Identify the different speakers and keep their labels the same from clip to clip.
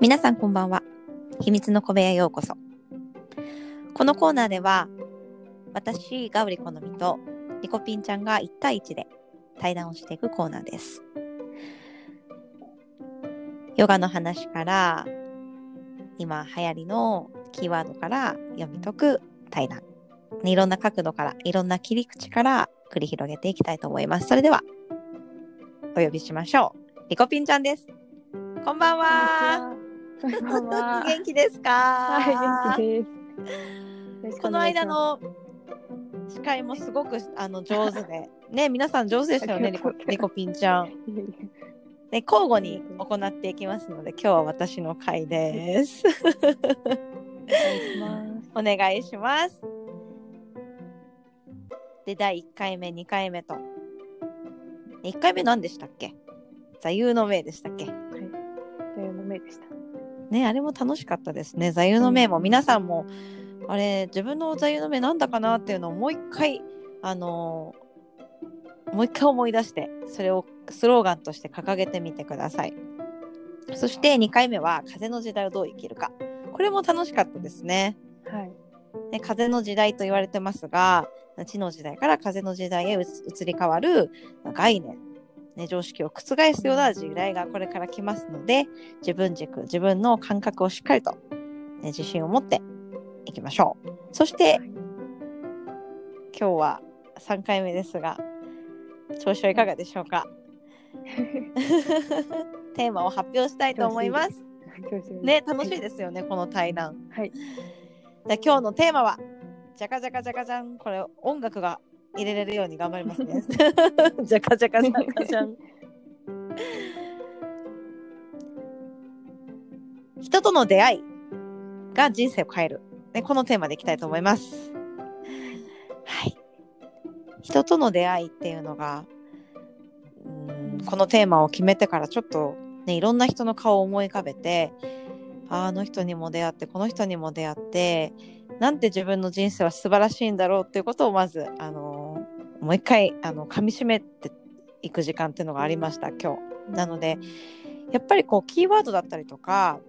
Speaker 1: 皆さんこんばんは。秘密の小部屋へようこそ。このコーナーでは、私、ガウリコのみと、リコピンちゃんが1対1で対談をしていくコーナーです。ヨガの話から、今流行りのキーワードから読み解く対談。いろんな角度から、いろんな切り口から繰り広げていきたいと思います。それでは、お呼びしましょう。リコピンちゃんです。こんばんは。
Speaker 2: こんばんは。
Speaker 1: 元気ですか？
Speaker 2: はい、元気です。
Speaker 1: この間の司会もすごくあの上手で、ね、皆さん上手でしたよね、リコリコピンちゃん。で、交互に行っていきますので、今日は私の回です。
Speaker 2: お願いします。
Speaker 1: お願いします。で、第1回目、2回目と。1回目何でしたっけ？座右の銘でしたっけ？
Speaker 2: はい。というの目でした。
Speaker 1: ね、あれも楽しかったですね。座右の銘も皆さんも、あれ、自分の座右の銘なんだかなっていうのをもう一回、あのーもう一回思い出して、それをスローガンとして掲げてみてください。そして2回目は、風の時代をどう生きるか。これも楽しかったですね。
Speaker 2: はい。
Speaker 1: ね風の時代と言われてますが、地の時代から風の時代へ移移り変わる概念、ね、常識を覆すような時代がこれから来ますので、自分軸、自分の感覚をしっかりと、ね、自信を持っていきましょう。そして
Speaker 2: はい
Speaker 1: 今日は3回目ですが、調子はいかがでしょうか？テーマを発表したいと思います。ね、楽しいですよね、この対談。
Speaker 2: はい。
Speaker 1: じゃあ今日のテーマは、じゃかじゃかじゃかじゃん。これ音楽が入れれるように頑張りますね。じゃかじゃかじゃかじゃん。人との出会いが人生を変える。ね、このテーマでいきたいと思います。はい。人との出会いっていうのが、うんこのテーマを決めてからちょっとね、いろんな人の顔を思い浮かべて、ああの人にも出会ってこの人にも出会ってなんて自分の人生は素晴らしいんだろうっていうことをまず、あのーもう一回あの噛み締めていく時間っていうのがありました今日。なのでやっぱりこうキーワードだったりとか、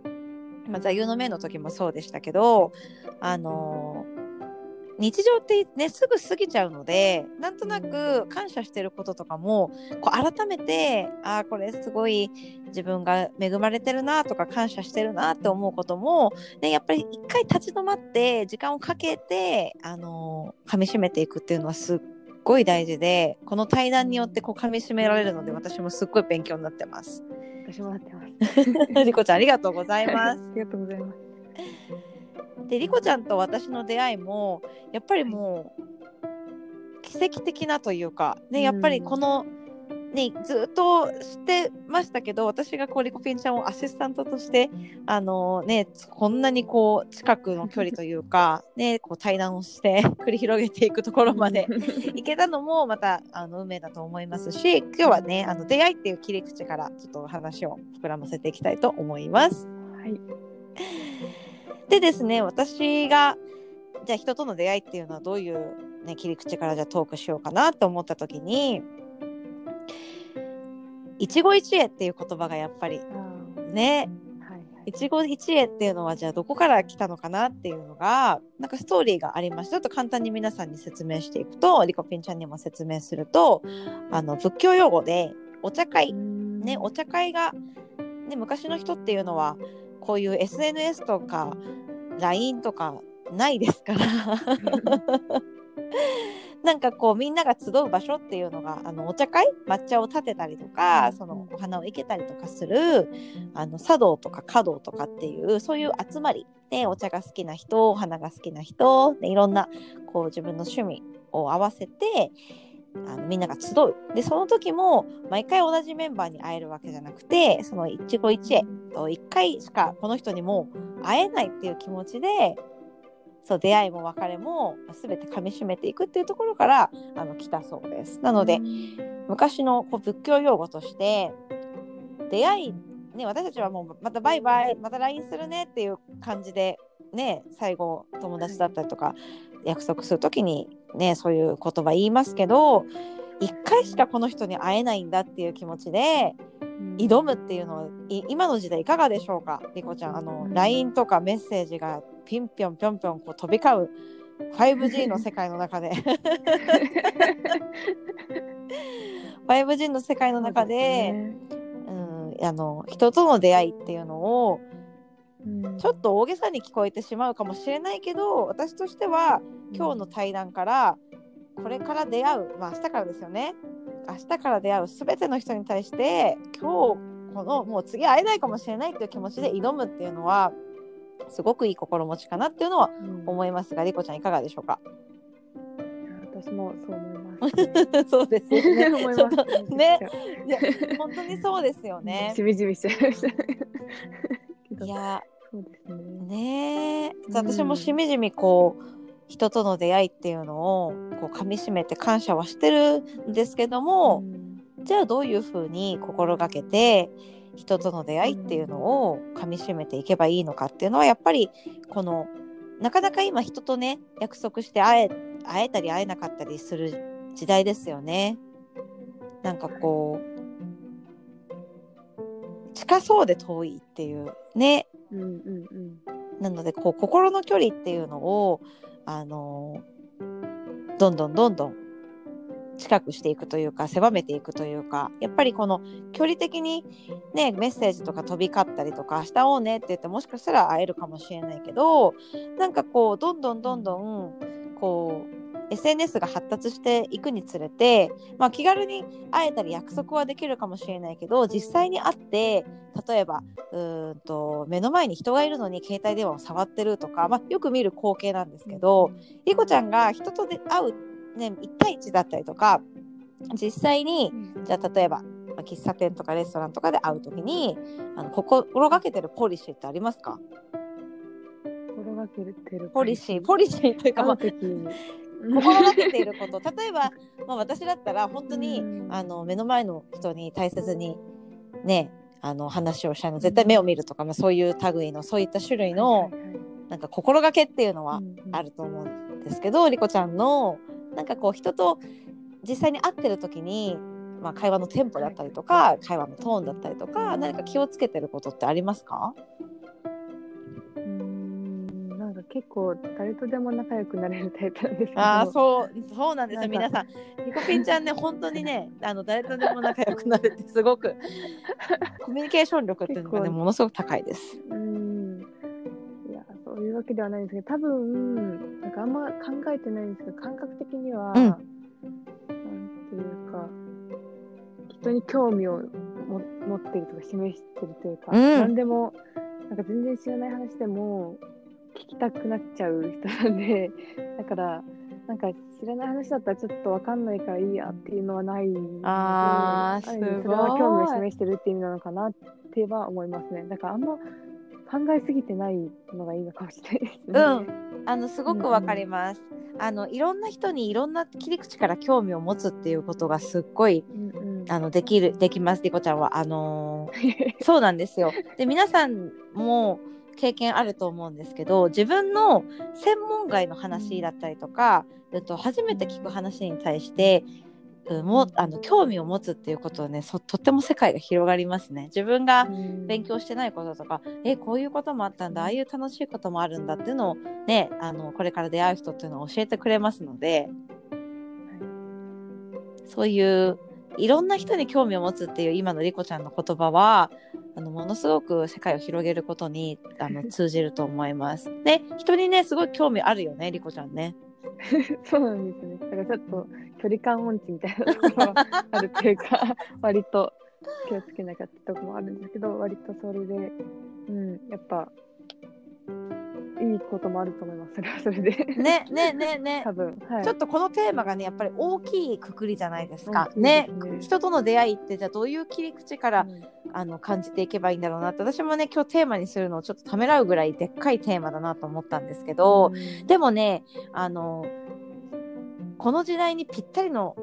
Speaker 1: まあ、座右の銘の時もそうでしたけど、あの日常ってねすぐ過ぎちゃうのでなんとなく感謝してることとかもこう改めてああこれすごい自分が恵まれてるなとか感謝してるなって思うことも、ね、やっぱり一回立ち止まって時間をかけて、あのー噛み締めていくっていうのはすっごい大事でこの対談によってこう噛み締められるので私もすっごい勉強になってます。
Speaker 2: 私もなってます。
Speaker 1: リコちゃんありがとうございます。
Speaker 2: ありがとうございます。
Speaker 1: でリコちゃんと私の出会いもやっぱりもう奇跡的なというか、ね、やっぱりこの、ね、ずっと知ってましたけど私がこうリコピンちゃんをアシスタントとしてあの、ね、こんなにこう近くの距離というか、ね、こう対談をして 繰り広げていくところまで 行けたのもまたあの運命だと思いますし今日はねあの出会いっていう切り口からちょっと話を膨らませていきたいと思います。
Speaker 2: はい。
Speaker 1: でですね私がじゃあ人との出会いっていうのはどういう、ね、切り口からじゃあトークしようかなと思った時に一期一会っていう言葉がやっぱりね。
Speaker 2: はい。
Speaker 1: 一期一会っていうのはじゃあどこから来たのかなっていうのがなんかストーリーがありましてちょっと簡単に皆さんに説明していくとリコピンちゃんにも説明するとあの仏教用語でお茶会。ね、お茶会が、ね、昔の人っていうのはこういう SNS とか LINE とかないですから なんかこうみんなが集う場所っていうのがあのお茶会？抹茶を立てたりとかそのお花を生けたりとかするあの茶道とか華道とかっていうそういう集まりでお茶が好きな人お花が好きな人でいろんなこう自分の趣味を合わせてあのみんなが集う。でその時も毎回同じメンバーに会えるわけじゃなくてその一期一会と1回しかこの人にも会えないっていう気持ちでそう出会いも別れも全て噛み締めていくっていうところからあの来たそうです。なので、昔のこう仏教用語として出会い、ね、私たちはもうまたバイバイまた LINE するねっていう感じで、ね、最後友達だったりとか約束する時に、ね、そういう言葉言いますけど一回しかこの人に会えないんだっていう気持ちで挑むっていうのはい今の時代いかがでしょうか？リコちゃんあの LINE とかメッセージがピンピョンピョンピョンこう飛び交う 5G の世界の中で。5G の世界の中でうん、あの人との出会いっていうのをちょっと大げさに聞こえてしまうかもしれないけど私としては今日の対談からこれから出会うまあ明日からですよね。明日から出会う全ての人に対して今日このもう次会えないかもしれないっていう気持ちで挑むっていうのはすごくいい心持ちかなっていうのは思いますが、リコちゃんいかがでしょうか？
Speaker 2: 私もそう思います、
Speaker 1: そうですよね。
Speaker 2: 思い
Speaker 1: ちょっとね。いや本当にそうですよね。
Speaker 2: し。みじみしちゃいました
Speaker 1: いや
Speaker 2: そうですね。
Speaker 1: ねえ。
Speaker 2: うん。
Speaker 1: 私もしみじみこう人との出会いっていうのをこう噛みしめて感謝はしてるんですけども、じゃあどういうふうに心がけて人との出会いっていうのを噛みしめていけばいいのかっていうのはやっぱりこのなかなか今人とね約束して会え会えたり会えなかったりする時代ですよね。なんかこう近そうで遠いっていうね
Speaker 2: うんうんうん
Speaker 1: なのでこう心の距離っていうのをあのどんどんどんどん近くしていくというか狭めていくというかやっぱりこの距離的にねメッセージとか飛び交ったりとか明日会おうねって言ってもしかしたら会えるかもしれないけどなんかこうどんどんどんどんこう SNS が発達していくにつれて、まあ、気軽に会えたり約束はできるかもしれないけど実際に会って例えばうんと目の前に人がいるのに携帯電話を触ってるとか、まあ、よく見る光景なんですけど、リコちゃんが人とで会う、ね、1対1だったりとか実際にじゃあ例えば、まあ喫茶店とかレストランとかで会う時にあの心がけてるポリシーってありますか？
Speaker 2: 心がけてる
Speaker 1: ポリシー。ポリシーというか、まあ、心がけていること。例えば、まあ、私だったら本当に
Speaker 2: うん。
Speaker 1: あの目の前の人に大切にねあの話をしたいの。絶対目を見るとか、まあ、そういう類のそういった種類の
Speaker 2: はいはいはい。
Speaker 1: なんか心がけっていうのは
Speaker 2: うんうん。
Speaker 1: あると思うんですけど、リコちゃんのなんかこう人と実際に会ってる時に、まあ、会話のテンポだったりとか会話のトーンだったりとか何か気をつけてることってありますか？
Speaker 2: うーんなんか結構誰とでも仲良くなれるタイプなんですけど
Speaker 1: ああそうそうなんですよ。皆さんリコピンちゃんね本当にねあの誰とでも仲良くなれてすごく コミュニケーション力っていうのがねものすごく高いです。
Speaker 2: うーんわけではないんですけど多分なんかあんま考えてないんですけど感覚的には、
Speaker 1: うん。
Speaker 2: なんていうか人に興味をも持ってるとか示してるというか、
Speaker 1: うん。
Speaker 2: 何でもなんか全然知らない話でも聞きたくなっちゃう人なんでだからなんか知らない話だったらちょっとわかんないからいいやっていうのはない
Speaker 1: あー
Speaker 2: る意味
Speaker 1: すごい
Speaker 2: それは興味を示してるっていう意味なのかなっては思いますね。だからあんま考えすぎてないのがいいのかもしれないですね。
Speaker 1: うんあのすごくわかります。あのいろんな人にいろんな切り口から興味を持つっていうことがすっごい
Speaker 2: うんうん
Speaker 1: あのできるできますリコちゃんはあのー そうなんですよ。で皆さんも経験あると思うんですけど自分の専門外の話だったりとか、うん、と初めて聞く話に対して、うん、もあの興味を持つっていうことはねそとっても世界が広がりますね。自分が勉強してないこととか、えこういうこともあったんだああいう楽しいこともあるんだっていうのをねあのこれから出会う人っていうのを教えてくれますのでそういういろんな人に興味を持つっていう今のリコちゃんの言葉はあのものすごく世界を広げることにあの 通じると思います。で人にねすごい興味あるよねリコちゃんね。
Speaker 2: そうなんですね。だからちょっと距離感音痴みたいなところはあるっていうか、割と気をつけなきゃってとこもあるんですけど、割とそれで、うん、やっぱ、いいこともあると思います。それはそれで。
Speaker 1: ねねねね
Speaker 2: 多分、はい。
Speaker 1: ちょっとこのテーマがねやっぱり大きいくくりじゃないですか。
Speaker 2: 大きい
Speaker 1: ね
Speaker 2: ね
Speaker 1: 人との出会いってじゃあどういう切り口から
Speaker 2: うん
Speaker 1: あの感じていけばいいんだろうなって私もね今日テーマにするのをちょっとためらうぐらいでっかいテーマだなと思ったんですけど、
Speaker 2: うん
Speaker 1: でもねあのこの時代にぴったりの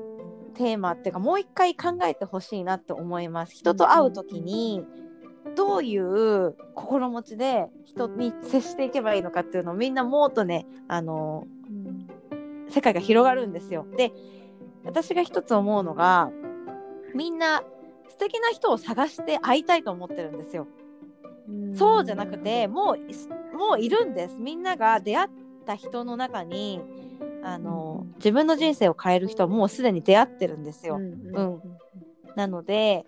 Speaker 1: テーマっていうかもう一回考えてほしいなって思います。人と会う時にどういう心持ちで人に接していけばいいのかっていうのをみんなもっとねあの
Speaker 2: うん
Speaker 1: 世界が広がるんですよ。で私が一つ思うのがみんな素敵な人を探して会いたいと思ってるんですよ。
Speaker 2: うん。
Speaker 1: そうじゃなくてもうもういるんです。みんなが出会った人の中にあの
Speaker 2: うん
Speaker 1: 自分の人生を変える人はもうすでに出会ってるんですよ。
Speaker 2: うんうん
Speaker 1: なので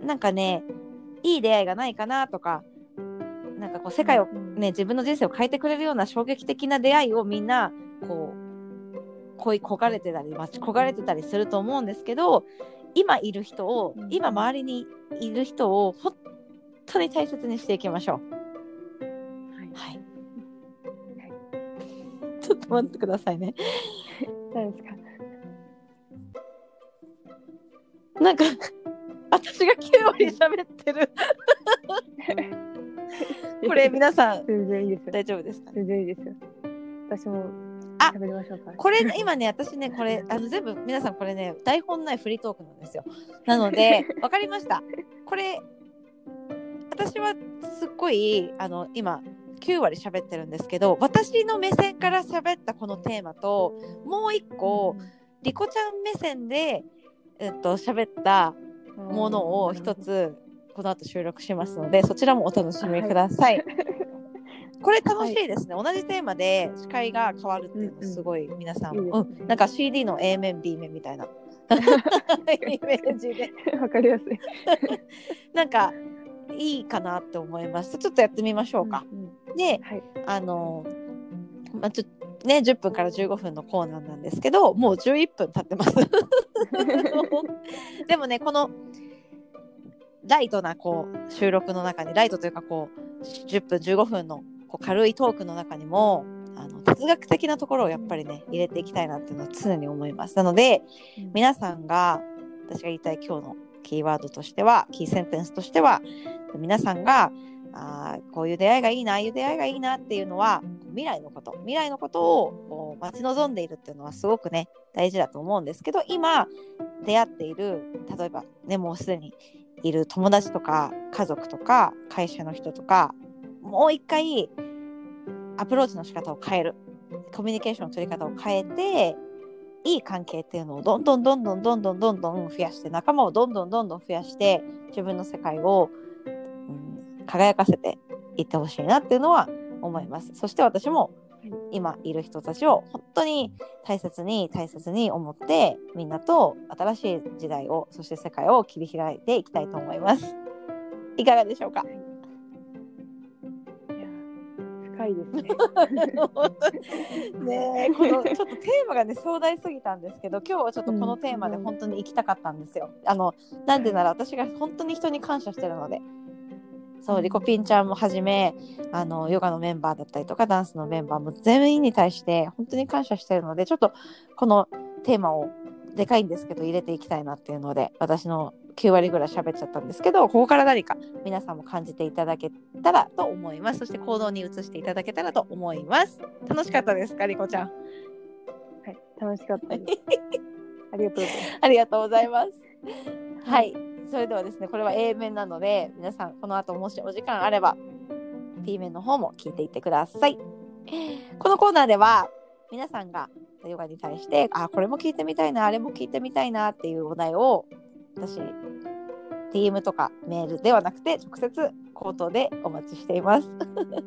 Speaker 1: なんかねいい出会いがないかなとかなんかこう世界を
Speaker 2: うん
Speaker 1: ね自分の人生を変えてくれるような衝撃的な出会いをみんなこう恋焦がれてたり待ち焦がれてたりすると思うんですけど今いる人を
Speaker 2: うん
Speaker 1: 今周りにいる人を本当に大切にしていきましょう。
Speaker 2: はい
Speaker 1: はい。ちょっと待ってくださいね。
Speaker 2: 何ですか？
Speaker 1: なんか私が9割喋ってる。これ皆さん
Speaker 2: 全然いいですよ
Speaker 1: 大丈夫ですかね？
Speaker 2: 全然いいですよ私も
Speaker 1: あ
Speaker 2: 喋りましょうか
Speaker 1: これ今ね私ねこれあの全部皆さんこれね台本ないフリートークなんですよ。なので わかりました。これ私はすっごいあの今9割喋ってるんですけど私の目線から喋ったこのテーマともう一個リコちゃん目線でえっと喋ったものを一つこの後収録しますのでそちらもお楽しみください。これ楽しいですね、同じテーマで司会が変わるっていうのすごい皆さん、
Speaker 2: いいですね。
Speaker 1: うん、なんか CD の A 面 B 面みたいな。イメージで。
Speaker 2: わかりやすい。
Speaker 1: なんかいいかなって思います。ちょっとやってみましょうか。
Speaker 2: うんうん。
Speaker 1: で
Speaker 2: はい。
Speaker 1: あのまあちょね10分から15分のコーナーなんですけどもう11分経ってます。でもねこのライトなこう収録の中にライトというかこう10分15分のこう軽いトークの中にもあの哲学的なところをやっぱりね入れていきたいなっていうのは常に思います。なので皆さんが私が言いたい今日のキーワードとしてはキーセンテンスとしては皆さんがあーこういう出会いがいいなああいう出会いがいいなっていうのは未来のこと未来のことを待ち望んでいるっていうのはすごくね大事だと思うんですけど今出会っている例えばねもうすでにいる友達とか家族とか会社の人とかもう一回アプローチの仕方を変えるコミュニケーションの取り方を変えていい関係っていうのをどんどんどんどんどんどんどんどん増やして仲間をどんどんどんどん増やして自分の世界を、うん、輝かせていってほしいなっていうのは思います。そして私も今いる人たちを本当に大切に大切に思ってみんなと新しい時代をそして世界を切り開いていきたいと思います。いかがでしょうか？
Speaker 2: いですね
Speaker 1: ねえこのちょっとテーマがね壮大すぎたんですけど今日はちょっとこのテーマで本当に行きたかったんですよ。あのなんでなら私が本当に人に感謝してるので。そうリコピンちゃんもはじめあのヨガのメンバーだったりとかダンスのメンバーも全員に対して本当に感謝してるのでちょっとこのテーマをでかいんですけど入れていきたいなっていうので私の9割ぐらい喋っちゃったんですけどここから何か皆さんも感じていただけたらと思います。そして行動に移していただけたらと思います。楽しかったですかリコちゃん。
Speaker 2: はい楽しかったです。ありがとうございます。
Speaker 1: ありがとうございます。はいそれではですねこれは A 面なので皆さんこの後もしお時間あれば B 面の方も聞いていってください。このコーナーでは皆さんがヨガに対してあこれも聞いてみたいなあれも聞いてみたいなっていうお題を私 DM とかメールではなくて直接口頭でお待ちしています。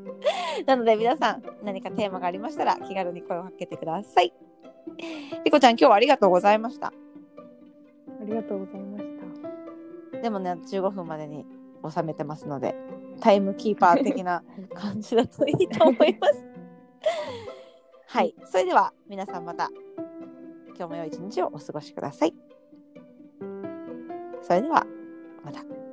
Speaker 1: なので皆さん何かテーマがありましたら気軽に声をかけてください。リコちゃん今日はありがとうございました。
Speaker 2: ありがとうございました。
Speaker 1: でもね15分までに収めてますのでタイムキーパー的な感じだといいと思います。はい、それでは皆さんまた今日も良い一日をお過ごしください。それではまた。